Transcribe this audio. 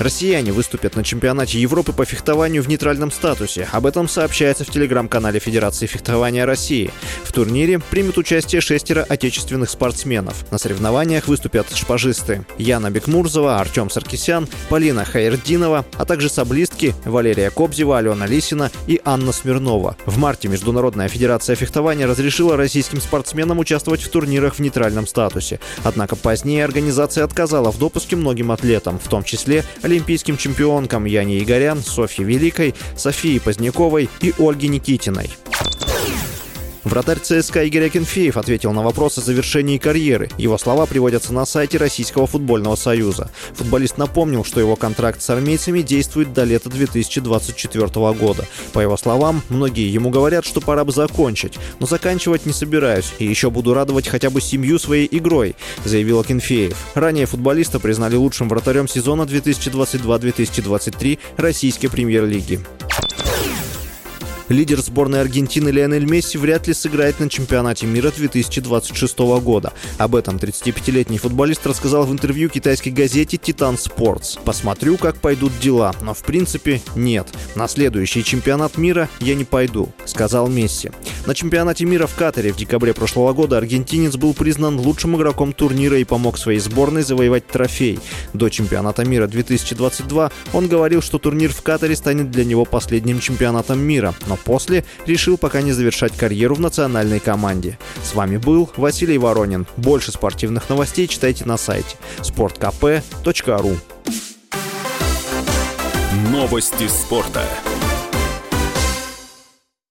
Россияне выступят на чемпионате Европы по фехтованию в нейтральном статусе. Об этом сообщается в телеграм-канале Федерации фехтования России. В турнире примет участие шестеро отечественных спортсменов. На соревнованиях выступят шпажисты Яна Бекмурзова, Артем Саркисян, Полина Хайердинова, а также саблистки Валерия Кобзева, Алена Лисина и Анна Смирнова. В марте Международная Федерация фехтования разрешила российским спортсменам участвовать в турнирах в нейтральном статусе. Однако позднее организация отказала в допуске многим атлетам, в том числе олимпийским чемпионкам Яне Игорян, Софье Великой, Софии Поздняковой и Ольге Никитиной. Вратарь ЦСКА Игорь Акинфеев ответил на вопрос о завершении карьеры. Его слова приводятся на сайте Российского футбольного союза. Футболист напомнил, что его контракт с армейцами действует до лета 2024 года. По его словам, многие ему говорят, что пора бы закончить, но заканчивать не собираюсь и еще буду радовать хотя бы семью своей игрой, заявил Акинфеев. Ранее футболиста признали лучшим вратарем сезона 2022-2023 российской премьер-лиги. Лидер сборной Аргентины Лионель Месси вряд ли сыграет на чемпионате мира 2026 года. Об этом 35-летний футболист рассказал в интервью китайской газете «Титан Спортс». «Посмотрю, как пойдут дела, но в принципе нет. На следующий чемпионат мира я не пойду», — сказал Месси. На чемпионате мира в Катаре в декабре прошлого года аргентинец был признан лучшим игроком турнира и помог своей сборной завоевать трофей. До чемпионата мира 2022 он говорил, что турнир в Катаре станет для него последним чемпионатом мира, но после решил пока не завершать карьеру в национальной команде. С вами был Василий Воронин. Больше спортивных новостей читайте на сайте sportkp.ru Новости спорта.